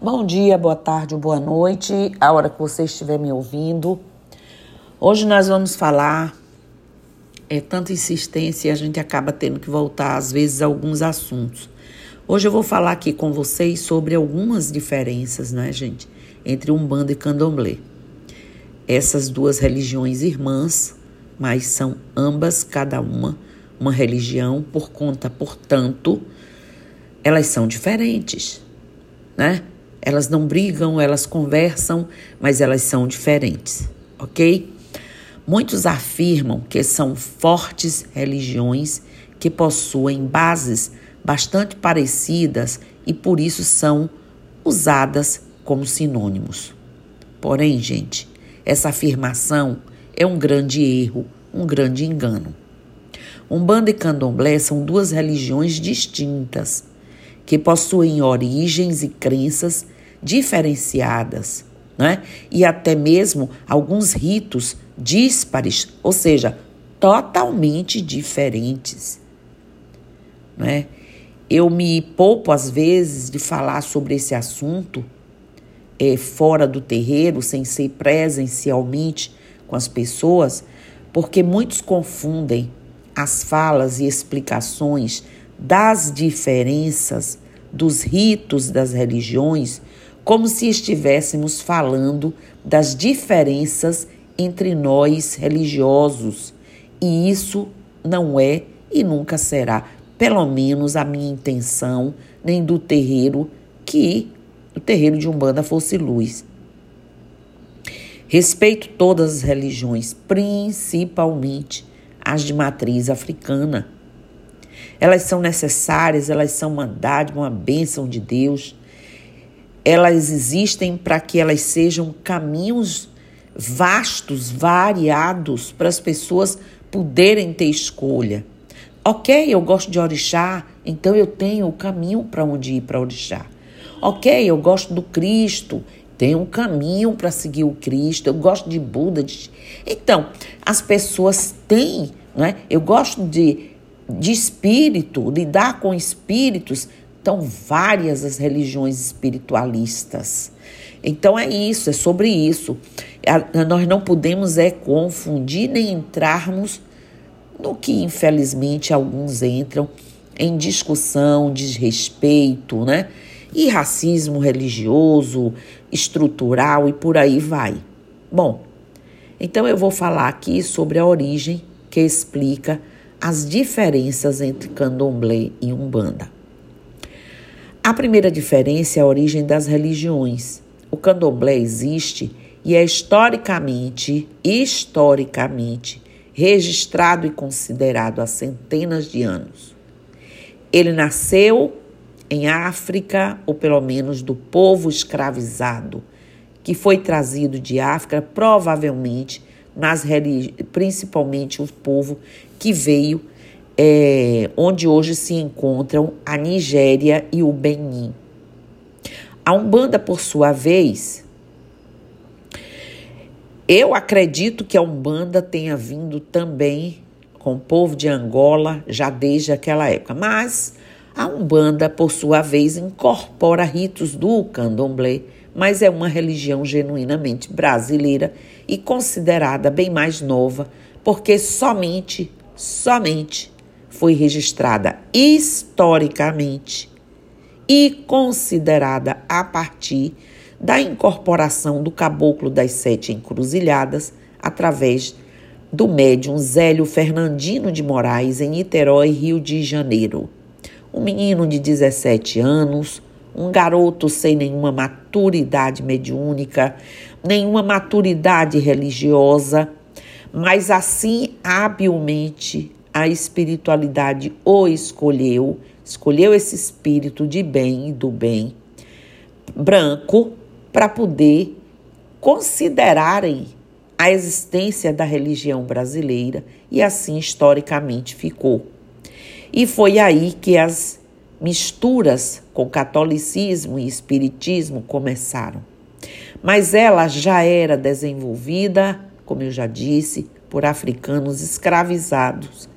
Bom dia, boa tarde ou boa noite, a hora que você estiver me ouvindo. Hoje nós vamos falar, é tanta insistência e a gente acaba tendo que voltar às vezes a alguns assuntos. Hoje eu vou falar aqui com vocês sobre algumas diferenças, né, gente, entre Umbanda e Candomblé. Essas duas religiões irmãs, mas são ambas, cada uma, uma religião, por conta, portanto, elas são diferentes, né? Elas não brigam, elas conversam, mas elas são diferentes, ok? Muitos afirmam que são fortes religiões que possuem bases bastante parecidas e por isso são usadas como sinônimos. Porém, gente, essa afirmação é um grande erro, um grande engano. Umbanda e Candomblé são duas religiões distintas que possuem origens e crenças diferenciadas, né? e até mesmo alguns ritos díspares, ou seja, totalmente diferentes. Né? Eu me poupo, às vezes, de falar sobre esse assunto é, fora do terreiro, sem ser presencialmente com as pessoas, porque muitos confundem as falas e explicações das diferenças dos ritos das religiões, como se estivéssemos falando das diferenças entre nós religiosos. E isso não é e nunca será, pelo menos a minha intenção, nem do terreiro que o terreiro de Umbanda fosse luz. Respeito todas as religiões, principalmente as de matriz africana. Elas são necessárias, elas são uma dádiva, uma bênção de Deus. Elas existem para que elas sejam caminhos vastos, variados, para as pessoas poderem ter escolha. Ok, eu gosto de orixá, então eu tenho o caminho para onde ir para orixá. Ok, eu gosto do Cristo, tem um caminho para seguir o Cristo. Eu gosto de Buda. De... Então, as pessoas têm, né? Eu gosto de, de espírito, lidar com espíritos. Então, várias as religiões espiritualistas. Então é isso, é sobre isso. Nós não podemos é confundir nem entrarmos no que infelizmente alguns entram em discussão, desrespeito, né? E racismo religioso, estrutural e por aí vai. Bom, então eu vou falar aqui sobre a origem que explica as diferenças entre candomblé e umbanda. A primeira diferença é a origem das religiões. O candomblé existe e é historicamente, historicamente, registrado e considerado há centenas de anos. Ele nasceu em África, ou pelo menos do povo escravizado, que foi trazido de África, provavelmente, nas principalmente o povo que veio é, onde hoje se encontram a Nigéria e o Benin. A Umbanda, por sua vez, eu acredito que a Umbanda tenha vindo também com o povo de Angola já desde aquela época, mas a Umbanda, por sua vez, incorpora ritos do candomblé, mas é uma religião genuinamente brasileira e considerada bem mais nova, porque somente, somente foi registrada historicamente e considerada a partir da incorporação do Caboclo das Sete Encruzilhadas através do médium Zélio Fernandino de Moraes em Niterói, Rio de Janeiro. Um menino de 17 anos, um garoto sem nenhuma maturidade mediúnica, nenhuma maturidade religiosa, mas assim habilmente a espiritualidade o escolheu, escolheu esse espírito de bem e do bem branco para poder considerarem a existência da religião brasileira e assim historicamente ficou. E foi aí que as misturas com catolicismo e espiritismo começaram. Mas ela já era desenvolvida, como eu já disse, por africanos escravizados.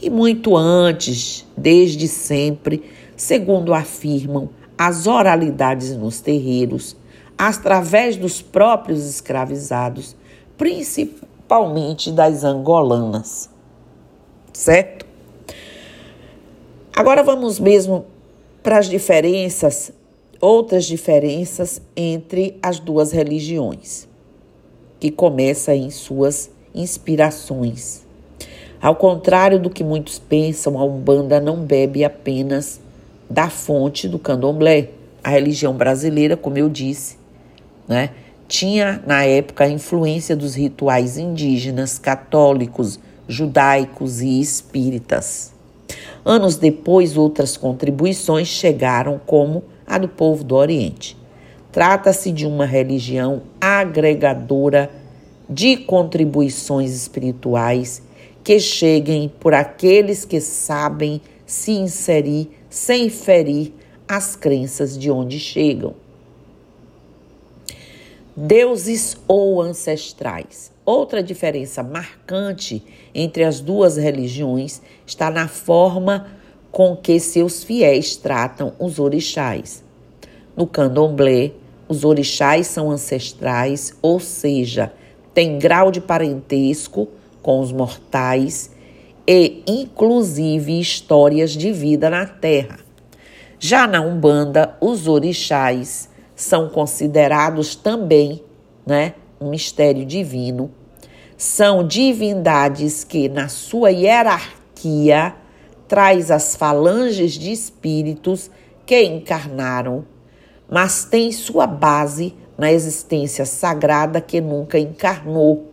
E muito antes, desde sempre, segundo afirmam as oralidades nos terreiros, através dos próprios escravizados, principalmente das angolanas. Certo? Agora vamos mesmo para as diferenças, outras diferenças entre as duas religiões, que começa em suas inspirações. Ao contrário do que muitos pensam, a Umbanda não bebe apenas da fonte do candomblé. A religião brasileira, como eu disse, né, tinha na época a influência dos rituais indígenas, católicos, judaicos e espíritas. Anos depois, outras contribuições chegaram, como a do povo do Oriente. Trata-se de uma religião agregadora de contribuições espirituais que cheguem por aqueles que sabem se inserir sem ferir as crenças de onde chegam. Deuses ou ancestrais. Outra diferença marcante entre as duas religiões está na forma com que seus fiéis tratam os orixás. No candomblé, os orixás são ancestrais, ou seja, têm grau de parentesco com os mortais e, inclusive, histórias de vida na terra. Já na Umbanda, os orixás são considerados também né, um mistério divino. São divindades que, na sua hierarquia, traz as falanges de espíritos que encarnaram, mas tem sua base na existência sagrada que nunca encarnou,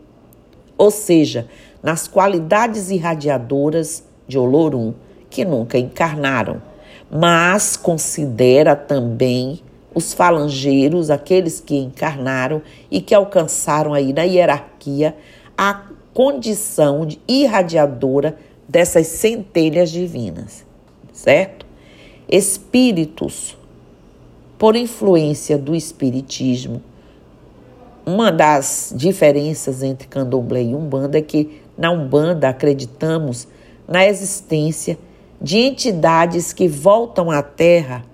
ou seja, nas qualidades irradiadoras de Olorum que nunca encarnaram, mas considera também os falangeiros, aqueles que encarnaram e que alcançaram aí na hierarquia a condição de irradiadora dessas centelhas divinas, certo? Espíritos, por influência do espiritismo, uma das diferenças entre candomblé e umbanda é que na Umbanda, acreditamos na existência de entidades que voltam à Terra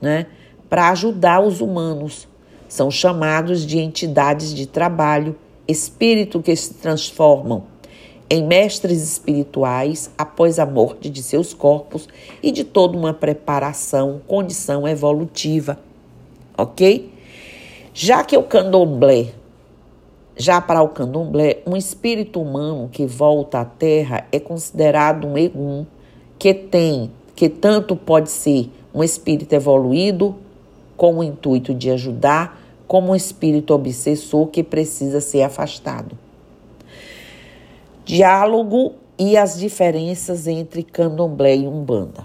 né, para ajudar os humanos. São chamados de entidades de trabalho, espírito que se transformam em mestres espirituais após a morte de seus corpos e de toda uma preparação, condição evolutiva. Ok? Já que o candomblé já para o candomblé, um espírito humano que volta à Terra é considerado um egum que tem, que tanto pode ser um espírito evoluído com o intuito de ajudar, como um espírito obsessor que precisa ser afastado. Diálogo e as diferenças entre candomblé e umbanda.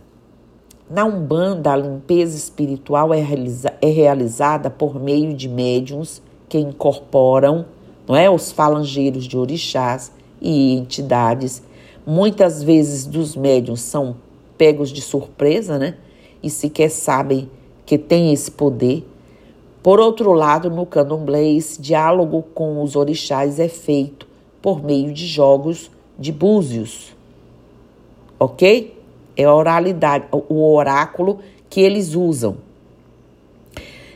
Na umbanda, a limpeza espiritual é, realiza é realizada por meio de médiums que incorporam não é? Os falangeiros de orixás e entidades, muitas vezes dos médiums são pegos de surpresa, né? E sequer sabem que tem esse poder. Por outro lado, no candomblé, esse diálogo com os orixás é feito por meio de jogos de búzios, ok? É a oralidade, o oráculo que eles usam.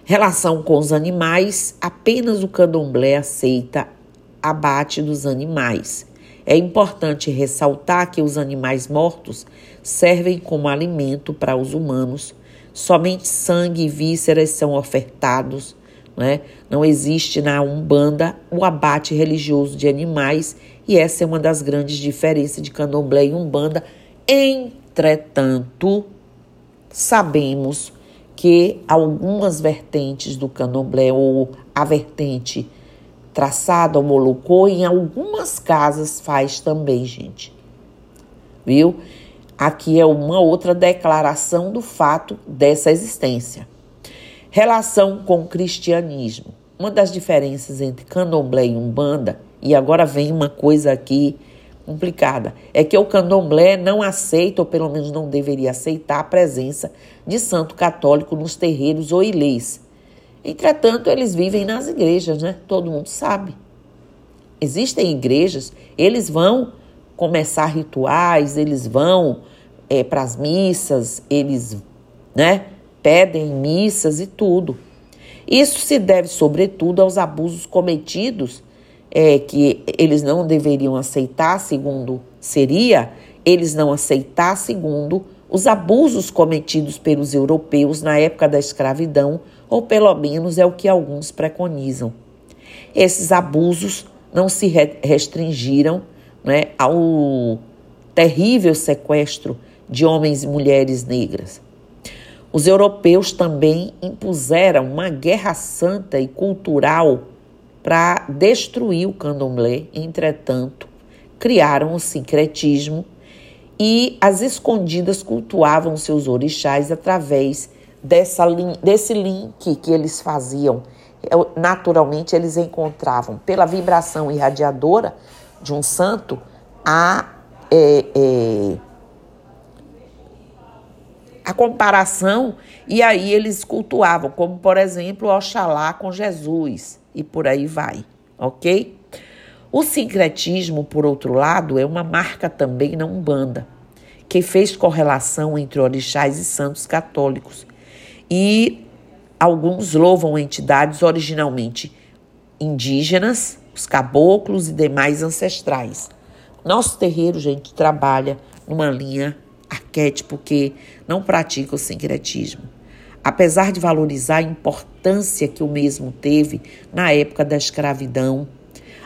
Relação com os animais, apenas o candomblé aceita abate dos animais. É importante ressaltar que os animais mortos servem como alimento para os humanos. Somente sangue e vísceras são ofertados. Né? Não existe na Umbanda o abate religioso de animais, e essa é uma das grandes diferenças de candomblé e Umbanda. Entretanto, sabemos que algumas vertentes do candomblé ou a vertente traçada ao molocô, em algumas casas faz também, gente. Viu? Aqui é uma outra declaração do fato dessa existência. Relação com o cristianismo. Uma das diferenças entre candomblé e umbanda, e agora vem uma coisa aqui complicada. É que o candomblé não aceita, ou pelo menos não deveria aceitar, a presença de santo católico nos terreiros ou ilês. Entretanto, eles vivem nas igrejas, né? Todo mundo sabe. Existem igrejas, eles vão começar rituais, eles vão é, para as missas, eles, né? Pedem missas e tudo. Isso se deve, sobretudo, aos abusos cometidos, é, que eles não deveriam aceitar, segundo seria, eles não aceitar, segundo os abusos cometidos pelos europeus na época da escravidão, ou pelo menos é o que alguns preconizam. Esses abusos não se restringiram né, ao terrível sequestro de homens e mulheres negras. Os europeus também impuseram uma guerra santa e cultural para destruir o candomblé, entretanto, criaram o sincretismo e as escondidas cultuavam seus orixás através dessa, desse link que eles faziam. Naturalmente, eles encontravam pela vibração irradiadora de um santo a, é, é, a comparação e aí eles cultuavam, como por exemplo Oxalá com Jesus e por aí vai, ok? O sincretismo, por outro lado, é uma marca também na Umbanda, que fez correlação entre orixás e santos católicos. E alguns louvam entidades originalmente indígenas, os caboclos e demais ancestrais. Nosso terreiro, gente, trabalha numa linha arquétipo que não pratica o sincretismo. Apesar de valorizar a importância que o mesmo teve na época da escravidão,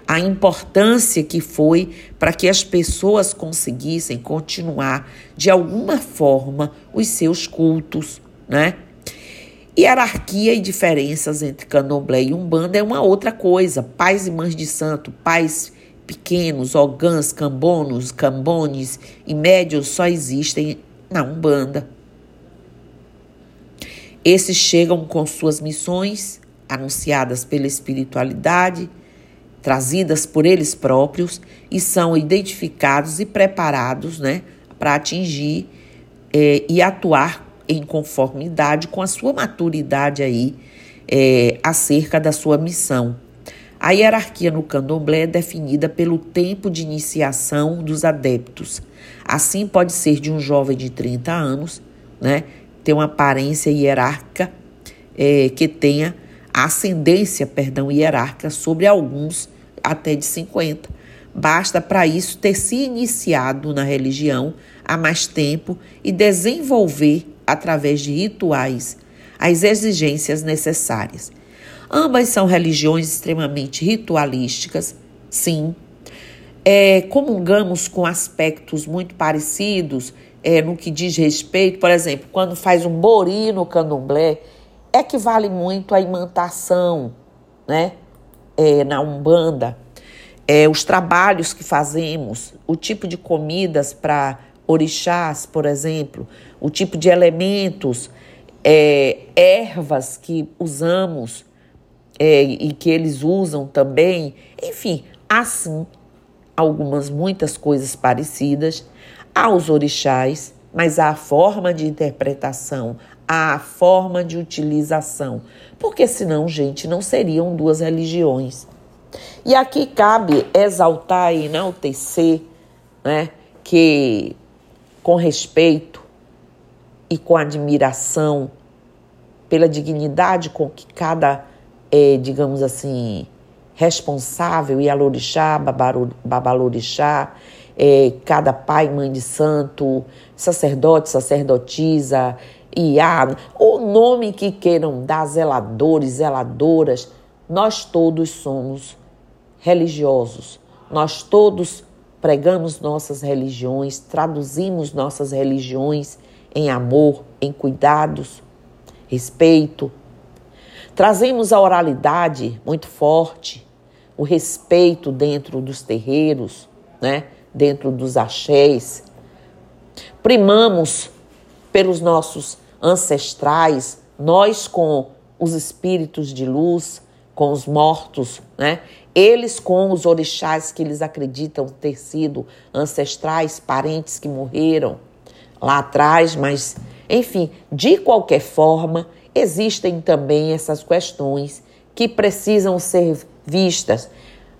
a importância que foi para que as pessoas conseguissem continuar de alguma forma os seus cultos, né? Hierarquia e diferenças entre candomblé e umbanda é uma outra coisa. Pais e mães de santo, pais pequenos, ogãs, cambonos, cambones e médios só existem na umbanda. Esses chegam com suas missões anunciadas pela espiritualidade trazidas por eles próprios e são identificados e preparados né, para atingir é, e atuar em conformidade com a sua maturidade aí é, acerca da sua missão. A hierarquia no candomblé é definida pelo tempo de iniciação dos adeptos. Assim, pode ser de um jovem de 30 anos, né, ter uma aparência hierárquica é, que tenha ascendência, perdão, hierárquica sobre alguns até de 50. Basta para isso ter se iniciado na religião há mais tempo e desenvolver, através de rituais, as exigências necessárias. Ambas são religiões extremamente ritualísticas, sim. É, comungamos com aspectos muito parecidos é, no que diz respeito, por exemplo, quando faz um bori no candomblé, equivale muito à imantação, né? É, na Umbanda, é, os trabalhos que fazemos, o tipo de comidas para orixás, por exemplo, o tipo de elementos, é, ervas que usamos é, e que eles usam também, enfim, assim, algumas, muitas coisas parecidas aos orixás, mas há a forma de interpretação, há a forma de utilização, porque senão, gente, não seriam duas religiões. E aqui cabe exaltar e enaltecer né, que, com respeito e com admiração pela dignidade com que cada, é, digamos assim, responsável, e alorixá, babalorixá, é, cada pai, mãe de santo, sacerdote, sacerdotisa, Iá, o nome que queiram dar, zeladores, zeladoras, nós todos somos religiosos, nós todos pregamos nossas religiões, traduzimos nossas religiões em amor, em cuidados, respeito. Trazemos a oralidade muito forte, o respeito dentro dos terreiros, né? dentro dos axés. Primamos pelos nossos ancestrais, nós com os espíritos de luz, com os mortos, né? Eles com os orixás que eles acreditam ter sido ancestrais, parentes que morreram lá atrás, mas enfim, de qualquer forma, existem também essas questões que precisam ser vistas,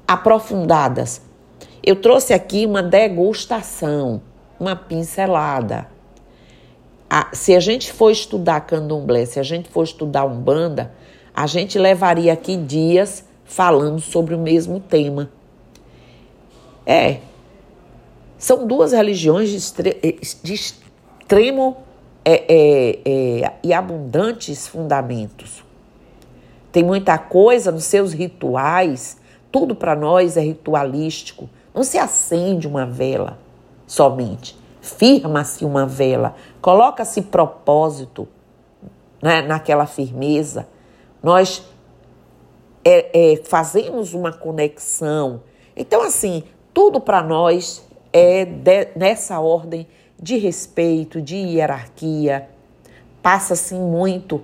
aprofundadas. Eu trouxe aqui uma degustação, uma pincelada se a gente for estudar candomblé, se a gente for estudar umbanda, a gente levaria aqui dias falando sobre o mesmo tema. É, são duas religiões de, de extremo é, é, é, e abundantes fundamentos. Tem muita coisa nos seus rituais, tudo para nós é ritualístico. Não se acende uma vela somente, firma-se uma vela, coloca-se propósito né, naquela firmeza. Nós é, é, fazemos uma conexão. Então, assim, tudo para nós é de, nessa ordem de respeito, de hierarquia. Passa-se muito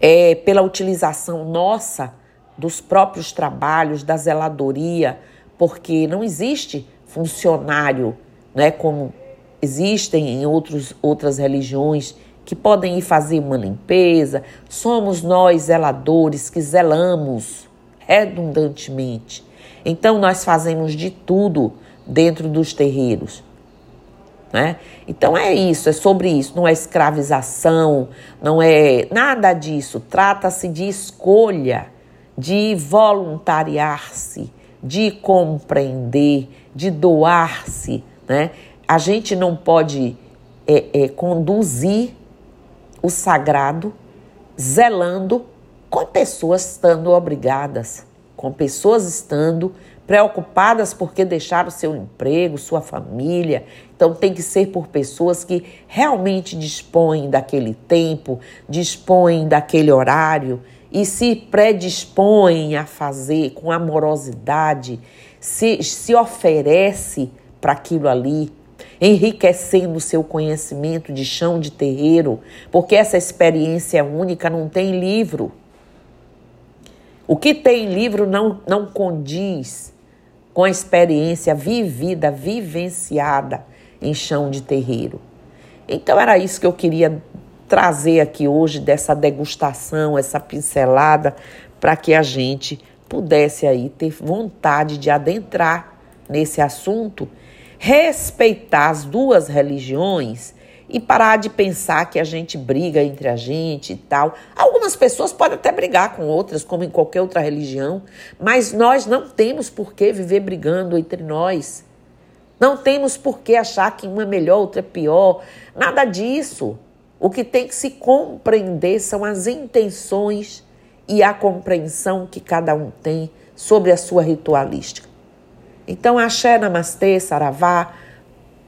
é, pela utilização nossa dos próprios trabalhos, da zeladoria, porque não existe funcionário, né, como existem em outros, outras religiões, que podem ir fazer uma limpeza. Somos nós zeladores que zelamos redundantemente. Então nós fazemos de tudo dentro dos terreiros. Né? Então é isso, é sobre isso, não é escravização, não é nada disso. Trata-se de escolha, de voluntariar-se, de compreender, de doar-se. Né? A gente não pode é, é, conduzir o sagrado zelando com pessoas estando obrigadas, com pessoas estando preocupadas porque deixaram seu emprego, sua família. Então tem que ser por pessoas que realmente dispõem daquele tempo, dispõem daquele horário e se predispõem a fazer com amorosidade, se, se oferece para aquilo ali, enriquecendo seu conhecimento de chão de terreiro, porque essa experiência única não tem livro. O que tem livro não, não condiz com a experiência vivida, vivenciada em chão de terreiro. Então era isso que eu queria trazer aqui hoje dessa degustação, essa pincelada, para que a gente pudesse aí ter vontade de adentrar nesse assunto, respeitar as duas religiões e parar de pensar que a gente briga entre a gente e tal. Algumas pessoas podem até brigar com outras, como em qualquer outra religião, mas nós não temos por que viver brigando entre nós. Não temos por que achar que uma é melhor, outra é pior. Nada disso. O que tem que se compreender são as intenções e a compreensão que cada um tem sobre a sua ritualística. Então, axé, namastê, saravá,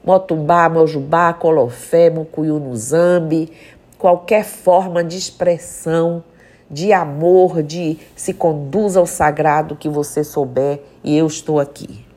Motumbá, Mojubá, Colofé, Mucuyu no Zambi, qualquer forma de expressão, de amor, de se conduza ao sagrado que você souber, e eu estou aqui.